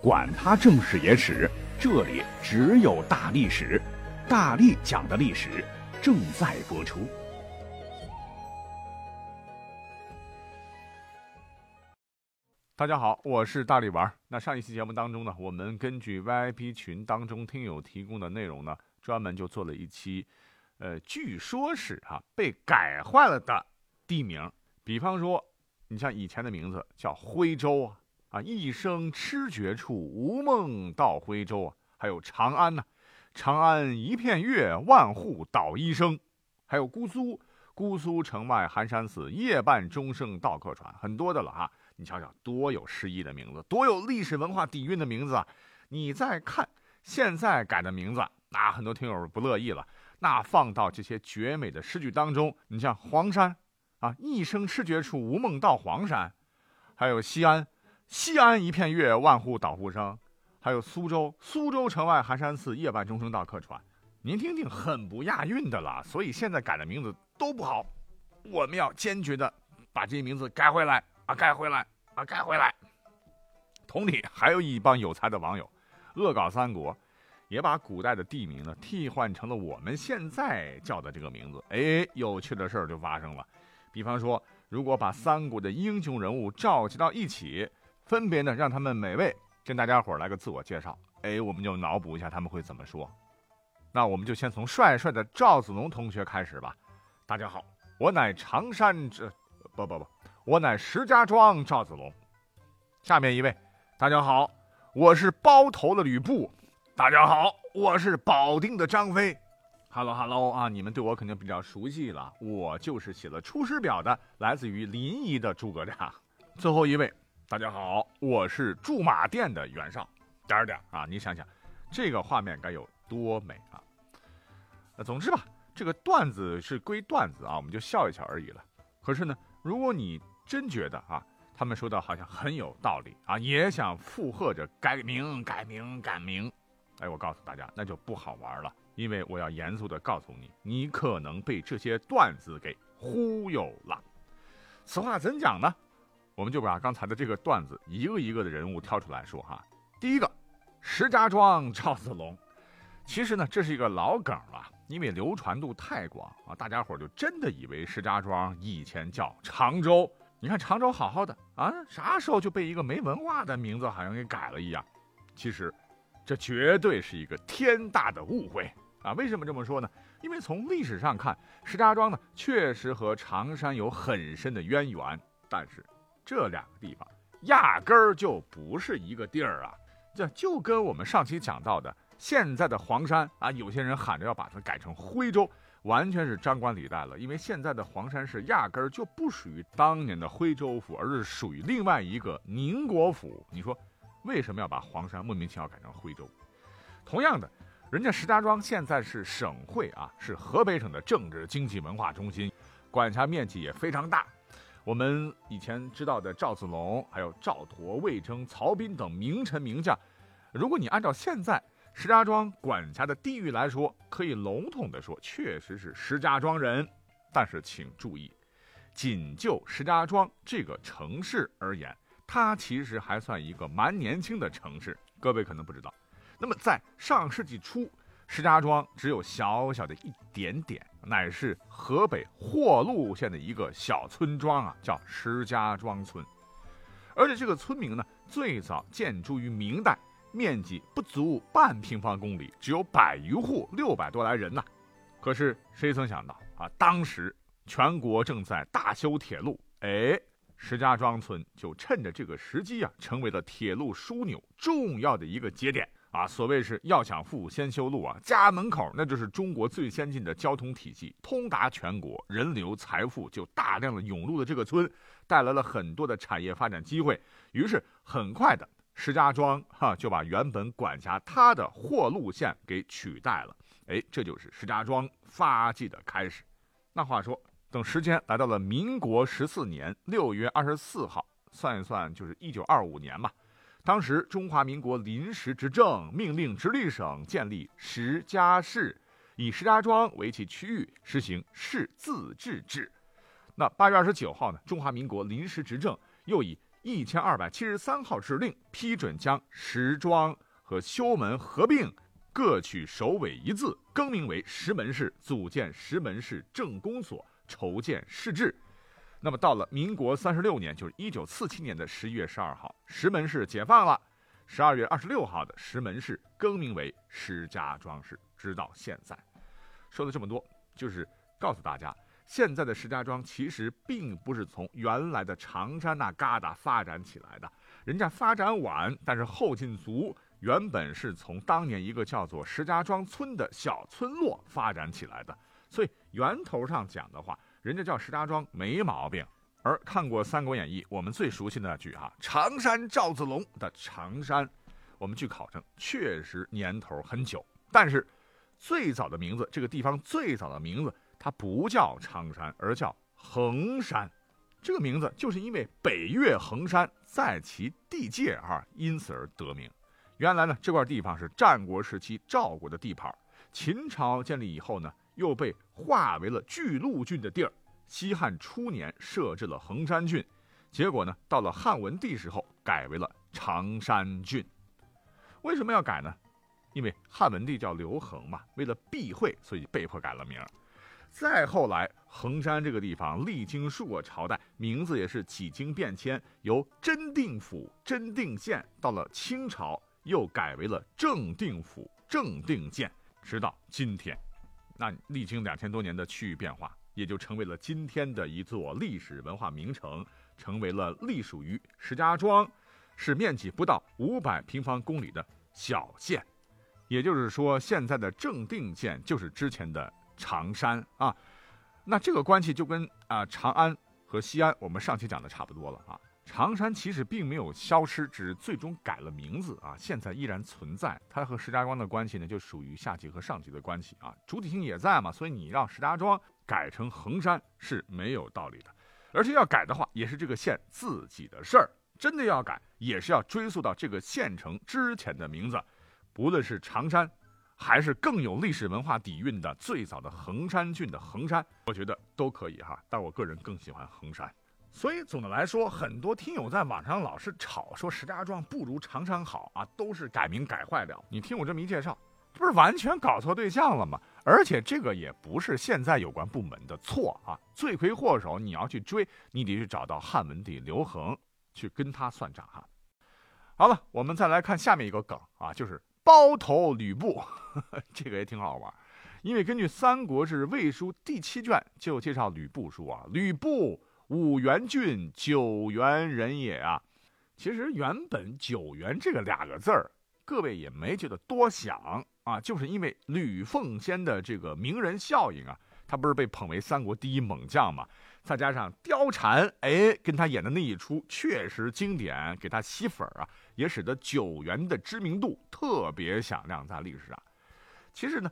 管他正史野史，这里只有大历史，大力讲的历史正在播出。大家好，我是大力丸。那上一期节目当中呢，我们根据 VIP 群当中听友提供的内容呢，专门就做了一期，呃，据说是哈被改坏了的地名，比方说，你像以前的名字叫徽州啊。啊，一生痴绝处，无梦到徽州啊！还有长安呢，长安一片月，万户捣衣声。还有姑苏，姑苏城外寒山寺，夜半钟声到客船。很多的了哈，你瞧瞧，多有诗意的名字，多有历史文化底蕴的名字啊！你再看现在改的名字，那很多听友不乐意了。那放到这些绝美的诗句当中，你像黄山啊，一生痴绝处，无梦到黄山。还有西安。西安一片月，万户捣户声。还有苏州，苏州城外寒山寺，夜半钟声到客船。您听听，很不押韵的了。所以现在改的名字都不好，我们要坚决的把这些名字改回来啊，改回来啊，改回来。同理，还有一帮有才的网友，恶搞三国，也把古代的地名呢替换成了我们现在叫的这个名字。哎，有趣的事儿就发生了。比方说，如果把三国的英雄人物召集到一起。分别呢，让他们每位跟大家伙来个自我介绍。哎，我们就脑补一下他们会怎么说。那我们就先从帅帅的赵子龙同学开始吧。大家好，我乃常山之，不不不，我乃石家庄赵子龙。下面一位，大家好，我是包头的吕布。大家好，我是保定的张飞。Hello Hello 啊，你们对我肯定比较熟悉了，我就是写了《出师表》的，来自于临沂的诸葛亮。最后一位。大家好，我是驻马店的袁绍，点儿点儿啊！你想想，这个画面该有多美啊！那总之吧，这个段子是归段子啊，我们就笑一笑而已了。可是呢，如果你真觉得啊，他们说的好像很有道理啊，也想附和着改名、改名、改名，哎，我告诉大家，那就不好玩了，因为我要严肃的告诉你，你可能被这些段子给忽悠了。此话怎讲呢？我们就把刚才的这个段子一个一个的人物挑出来说哈。第一个，石家庄赵子龙，其实呢这是一个老梗了，因为流传度太广啊，大家伙就真的以为石家庄以前叫常州。你看常州好好的啊，啥时候就被一个没文化的名字好像给改了一样？其实，这绝对是一个天大的误会啊！为什么这么说呢？因为从历史上看，石家庄呢确实和常山有很深的渊源，但是。这两个地方压根儿就不是一个地儿啊！这就跟我们上期讲到的现在的黄山啊，有些人喊着要把它改成徽州，完全是张冠李戴了。因为现在的黄山市压根儿就不属于当年的徽州府，而是属于另外一个宁国府。你说为什么要把黄山莫名其妙改成徽州？同样的，人家石家庄现在是省会啊，是河北省的政治、经济、文化中心，管辖面积也非常大。我们以前知道的赵子龙，还有赵佗、魏征、曹彬等名臣名将，如果你按照现在石家庄管辖的地域来说，可以笼统的说，确实是石家庄人。但是请注意，仅就石家庄这个城市而言，它其实还算一个蛮年轻的城市。各位可能不知道，那么在上世纪初。石家庄只有小小的一点点，乃是河北霍鹿县的一个小村庄啊，叫石家庄村。而且这个村名呢，最早建筑于明代，面积不足半平方公里，只有百余户，六百多来人呐。可是谁曾想到啊，当时全国正在大修铁路，哎，石家庄村就趁着这个时机啊，成为了铁路枢纽重要的一个节点。啊，所谓是要想富，先修路啊！家门口那就是中国最先进的交通体系，通达全国，人流财富就大量的涌入了这个村，带来了很多的产业发展机会。于是很快的，石家庄哈就把原本管辖它的货路线给取代了。哎，这就是石家庄发迹的开始。那话说，等时间来到了民国十四年六月二十四号，算一算就是一九二五年嘛。当时中华民国临时执政命令直隶省建立石家市，以石家庄为其区域，实行市自治制。那八月二十九号呢，中华民国临时执政又以一千二百七十三号指令，批准将石庄和修门合并，各取首尾一字，更名为石门市，组建石门市政工所，筹建市制。那么到了民国三十六年，就是一九四七年的十一月十二号，石门市解放了。十二月二十六号的石门市更名为石家庄市，直到现在。说了这么多，就是告诉大家，现在的石家庄其实并不是从原来的长山那旮瘩发展起来的，人家发展晚，但是后劲足。原本是从当年一个叫做石家庄村的小村落发展起来的，所以源头上讲的话，人家叫石家庄没毛病。而看过《三国演义》，我们最熟悉的那句哈“常山赵子龙”的常山，我们据考证确实年头很久。但是最早的名字，这个地方最早的名字，它不叫常山，而叫衡山。这个名字就是因为北岳衡山在其地界啊，因此而得名。原来呢，这块地方是战国时期赵国的地盘，秦朝建立以后呢，又被划为了巨鹿郡的地儿。西汉初年设置了衡山郡，结果呢，到了汉文帝时候改为了常山郡。为什么要改呢？因为汉文帝叫刘恒嘛，为了避讳，所以被迫改了名。再后来，衡山这个地方历经数个朝代，名字也是几经变迁，由真定府、真定县，到了清朝又改为了正定府、正定县，直到今天。那历经两千多年的区域变化。也就成为了今天的一座历史文化名城，成为了隶属于石家庄，是面积不到五百平方公里的小县。也就是说，现在的正定县就是之前的常山啊。那这个关系就跟啊长安和西安我们上期讲的差不多了啊。常山其实并没有消失，只是最终改了名字啊，现在依然存在。它和石家庄的关系呢，就属于下级和上级的关系啊，主体性也在嘛。所以你让石家庄。改成衡山是没有道理的，而且要改的话，也是这个县自己的事儿。真的要改，也是要追溯到这个县城之前的名字，不论是常山，还是更有历史文化底蕴的最早的衡山郡的衡山，我觉得都可以哈。但我个人更喜欢衡山。所以总的来说，很多听友在网上老是吵说石家庄不如长山好啊，都是改名改坏了。你听我这么一介绍，这不是完全搞错对象了吗？而且这个也不是现在有关部门的错啊，罪魁祸首你要去追，你得去找到汉文帝刘恒去跟他算账哈。好了，我们再来看下面一个梗啊，就是包头吕布，这个也挺好玩，因为根据《三国志·魏书》第七卷就介绍吕布说啊，吕布五原郡九原人也啊。其实原本九原这个两个字儿，各位也没觉得多想。啊，就是因为吕奉先的这个名人效应啊，他不是被捧为三国第一猛将嘛？再加上貂蝉，哎，跟他演的那一出确实经典，给他吸粉啊，也使得九原的知名度特别响亮在历史上。其实呢，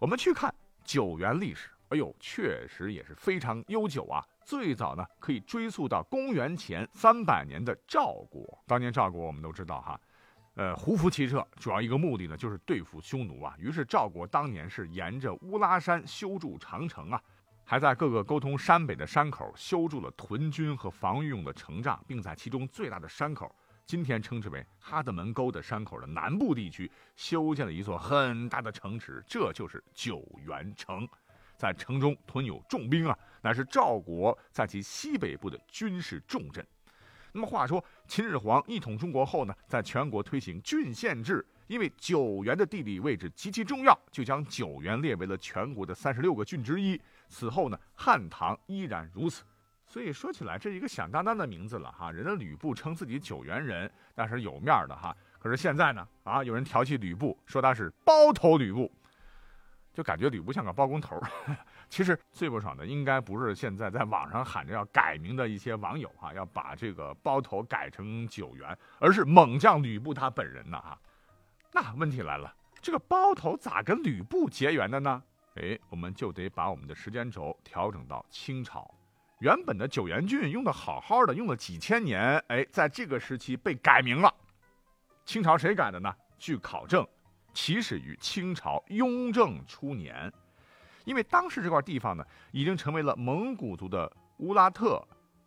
我们去看九原历史，哎呦，确实也是非常悠久啊。最早呢，可以追溯到公元前三百年的赵国。当年赵国我们都知道哈。呃，胡服骑射主要一个目的呢，就是对付匈奴啊。于是赵国当年是沿着乌拉山修筑长城啊，还在各个沟通山北的山口修筑了屯军和防御用的城障，并在其中最大的山口，今天称之为哈德门沟的山口的南部地区，修建了一座很大的城池，这就是九原城。在城中屯有重兵啊，乃是赵国在其西北部的军事重镇。那么话说，秦始皇一统中国后呢，在全国推行郡县制，因为九原的地理位置极其重要，就将九原列为了全国的三十六个郡之一。此后呢，汉唐依然如此。所以说起来，这是一个响当当的名字了哈。人家吕布称自己九原人，那是有面的哈。可是现在呢，啊，有人调戏吕布，说他是包头吕布。就感觉吕布像个包工头 其实最不爽的应该不是现在在网上喊着要改名的一些网友哈，要把这个包头改成九原，而是猛将吕布他本人呢哈。那问题来了，这个包头咋跟吕布结缘的呢？哎，我们就得把我们的时间轴调整到清朝，原本的九原郡用的好好的，用了几千年，哎，在这个时期被改名了。清朝谁改的呢？据考证。起始于清朝雍正初年，因为当时这块地方呢，已经成为了蒙古族的乌拉特、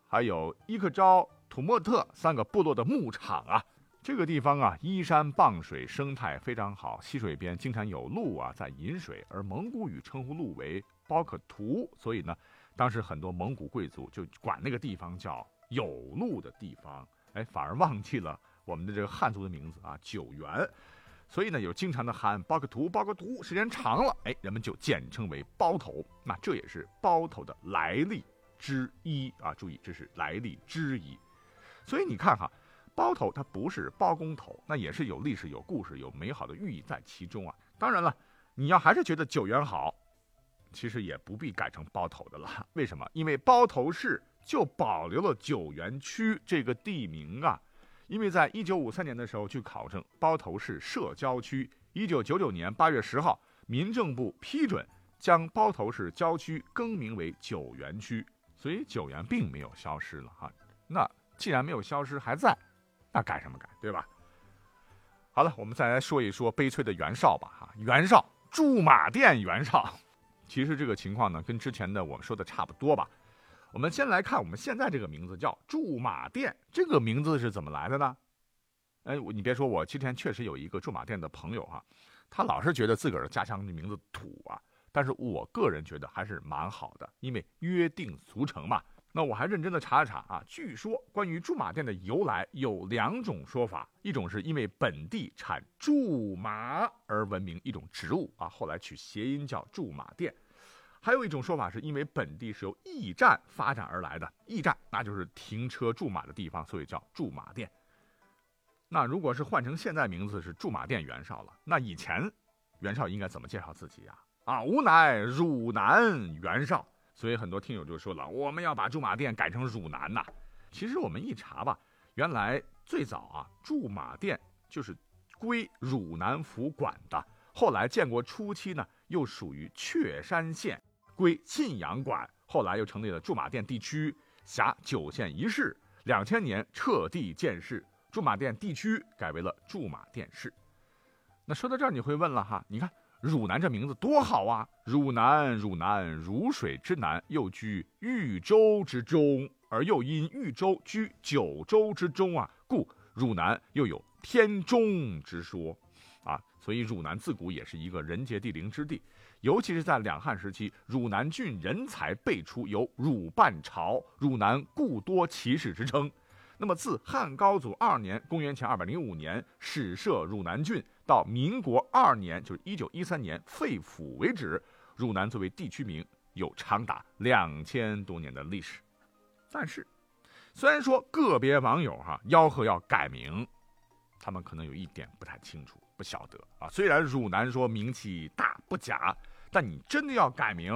还有伊克昭、土默特三个部落的牧场啊。这个地方啊，依山傍水，生态非常好，溪水边经常有鹿啊在饮水，而蒙古语称呼鹿为包可图，所以呢，当时很多蒙古贵族就管那个地方叫有鹿的地方，哎，反而忘记了我们的这个汉族的名字啊，九原，所以呢，有经常的喊包个图，包个图，时间长了，哎，人们就简称为包头，那这也是包头的来历之一啊，注意，这是来历之一，所以你看哈。包头它不是包工头，那也是有历史、有故事、有美好的寓意在其中啊。当然了，你要还是觉得九原好，其实也不必改成包头的了。为什么？因为包头市就保留了九原区这个地名啊。因为在一九五三年的时候，据考证，包头市设郊区。一九九九年八月十号，民政部批准将包头市郊区更名为九原区，所以九原并没有消失了哈。那既然没有消失，还在。那改什么改，对吧？好了，我们再来说一说悲催的袁绍吧。哈，袁绍驻马店袁绍，其实这个情况呢，跟之前的我们说的差不多吧。我们先来看我们现在这个名字叫驻马店，这个名字是怎么来的呢？哎，你别说，我今天确实有一个驻马店的朋友哈，他老是觉得自个儿的家乡的名字土啊，但是我个人觉得还是蛮好的，因为约定俗成嘛。那我还认真的查了查啊，据说关于驻马店的由来有两种说法，一种是因为本地产苎麻而闻名一种植物啊，后来取谐音叫驻马店；还有一种说法是因为本地是由驿站发展而来的，驿站那就是停车驻马的地方，所以叫驻马店。那如果是换成现在名字是驻马店袁绍了，那以前袁绍应该怎么介绍自己呀？啊，吾乃汝南袁绍。所以很多听友就说了，我们要把驻马店改成汝南呐。其实我们一查吧，原来最早啊，驻马店就是归汝南府管的。后来建国初期呢，又属于确山县，归晋阳管。后来又成立了驻马店地区，辖九县一市。两千年彻地建市，驻马店地区改为了驻马店市。那说到这儿，你会问了哈，你看。汝南这名字多好啊！汝南，汝南，汝水之南，又居豫州之中，而又因豫州居九州之中啊，故汝南又有天中之说，啊，所以汝南自古也是一个人杰地灵之地，尤其是在两汉时期，汝南郡人才辈出，有汝半朝，汝南故多奇士之称。那么自汉高祖二年（公元前二百零五年）始设汝南郡。到民国二年，就是一九一三年废府为止，汝南作为地区名有长达两千多年的历史。但是，虽然说个别网友哈吆喝要改名，他们可能有一点不太清楚，不晓得啊。虽然汝南说名气大不假，但你真的要改名，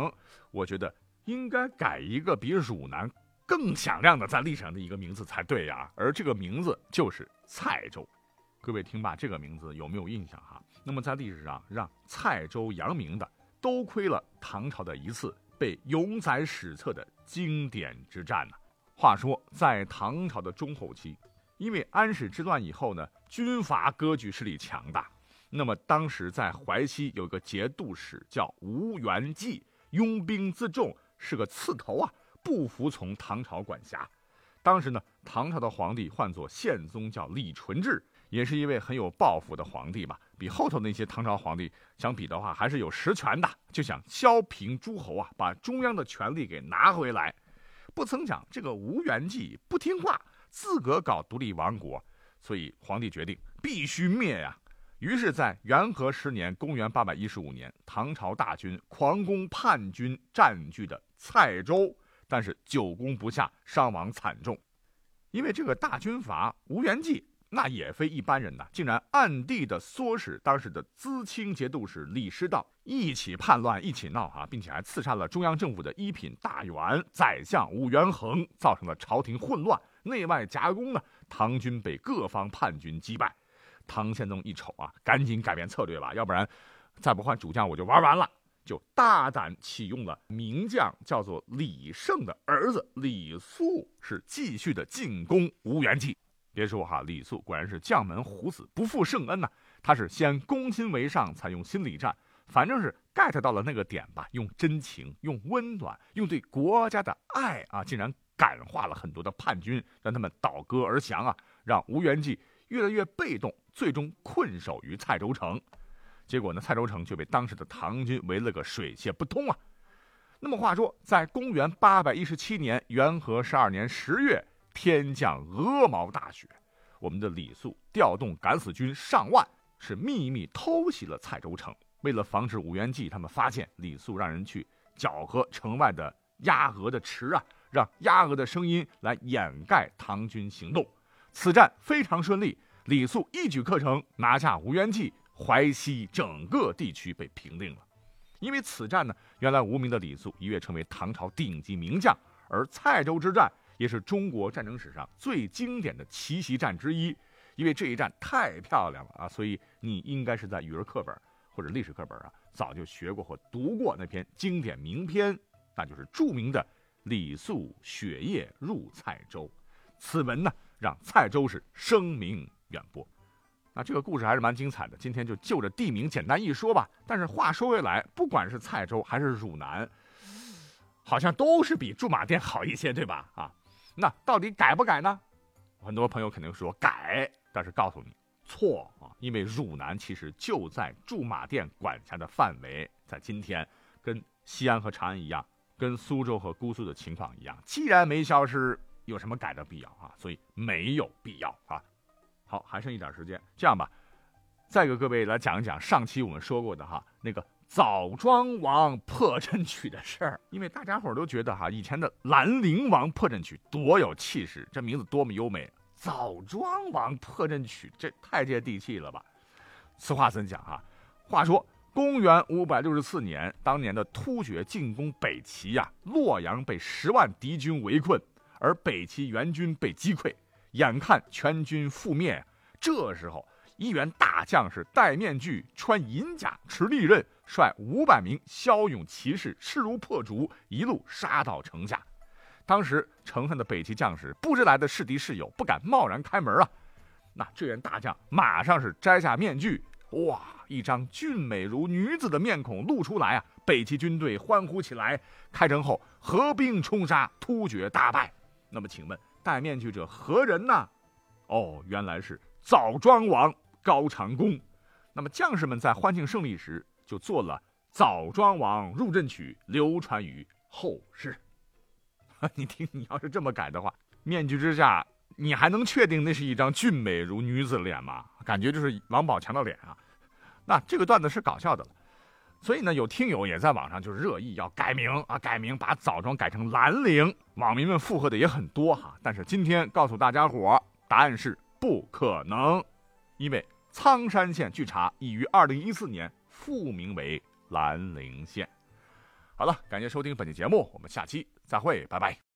我觉得应该改一个比汝南更响亮的在历史上的一个名字才对呀。而这个名字就是蔡州。各位听罢这个名字有没有印象哈？那么在历史上让蔡州扬名的，都亏了唐朝的一次被永载史册的经典之战呢。话说在唐朝的中后期，因为安史之乱以后呢，军阀割据势力强大，那么当时在淮西有个节度使叫吴元济，拥兵自重，是个刺头啊，不服从唐朝管辖。当时呢，唐朝的皇帝唤作宪宗，叫李纯志。也是一位很有抱负的皇帝吧，比后头那些唐朝皇帝相比的话，还是有实权的，就想削平诸侯啊，把中央的权力给拿回来。不曾想这个吴元济不听话，自个搞独立王国，所以皇帝决定必须灭呀。于是，在元和十年（公元815年），唐朝大军狂攻叛军占据的蔡州，但是久攻不下，伤亡惨重。因为这个大军阀吴元济。那也非一般人呐，竟然暗地的唆使当时的资清节度使李师道一起叛乱，一起闹哈，并且还刺杀了中央政府的一品大员宰相武元衡，造成了朝廷混乱，内外夹攻呢。唐军被各方叛军击败，唐宪宗一瞅啊，赶紧改变策略吧，要不然再不换主将我就玩完了，就大胆启用了名将叫做李胜的儿子李肃，是继续的进攻吴元济。别说哈，李肃果然是将门虎子，不负圣恩呐。他是先攻心为上，采用心理战，反正是 get 到了那个点吧。用真情，用温暖，用对国家的爱啊，竟然感化了很多的叛军，让他们倒戈而降啊，让吴元济越来越被动，最终困守于蔡州城。结果呢，蔡州城就被当时的唐军围了个水泄不通啊。那么话说，在公元八百一十七年元和十二年十月，天降鹅毛大雪，我们的李肃调动敢死军上万，是秘密偷袭了蔡州城。为了防止吴元济他们发现，李肃让人去搅和城外的鸭鹅的池啊，让鸭鹅的声音来掩盖唐军行动。此战非常顺利，李肃一举克城，拿下吴元济。淮西整个地区被平定了，因为此战呢，原来无名的李肃一跃成为唐朝顶级名将，而蔡州之战也是中国战争史上最经典的奇袭战之一，因为这一战太漂亮了啊，所以你应该是在语文课本或者历史课本啊早就学过或读过那篇经典名篇，那就是著名的《李肃雪夜入蔡州》，此文呢让蔡州是声名远播。那这个故事还是蛮精彩的，今天就就着地名简单一说吧。但是话说回来，不管是蔡州还是汝南，好像都是比驻马店好一些，对吧？啊，那到底改不改呢？很多朋友肯定说改，但是告诉你错啊，因为汝南其实就在驻马店管辖的范围，在今天跟西安和长安一样，跟苏州和姑苏的情况一样，既然没消失，有什么改的必要啊？所以没有必要啊。好，还剩一点时间，这样吧，再给各位来讲一讲上期我们说过的哈那个枣庄王破阵曲的事儿。因为大家伙都觉得哈以前的兰陵王破阵曲多有气势，这名字多么优美。枣庄王破阵曲这太接地气了吧？此话怎讲哈？话说公元五百六十四年，当年的突厥进攻北齐呀，洛阳被十万敌军围困，而北齐援军被击溃。眼看全军覆灭，这时候一员大将士戴面具、穿银甲、持利刃，率五百名骁勇骑士势如破竹，一路杀到城下。当时城上的北齐将士不知来的是敌是友，不敢贸然开门啊。那这员大将马上是摘下面具，哇，一张俊美如女子的面孔露出来啊！北齐军队欢呼起来。开城后合兵冲杀，突厥大败。那么请问？戴面具者何人呢？哦，原来是枣庄王高长恭。那么将士们在欢庆胜利时，就做了《枣庄王入阵曲》，流传于后世。你听，你要是这么改的话，面具之下，你还能确定那是一张俊美如女子的脸吗？感觉就是王宝强的脸啊。那这个段子是搞笑的了。所以呢，有听友也在网上就热议要改名啊，改名把枣庄改成兰陵，网民们附和的也很多哈。但是今天告诉大家伙，答案是不可能，因为苍山县据查已于二零一四年复名为兰陵县。好了，感谢收听本期节目，我们下期再会，拜拜。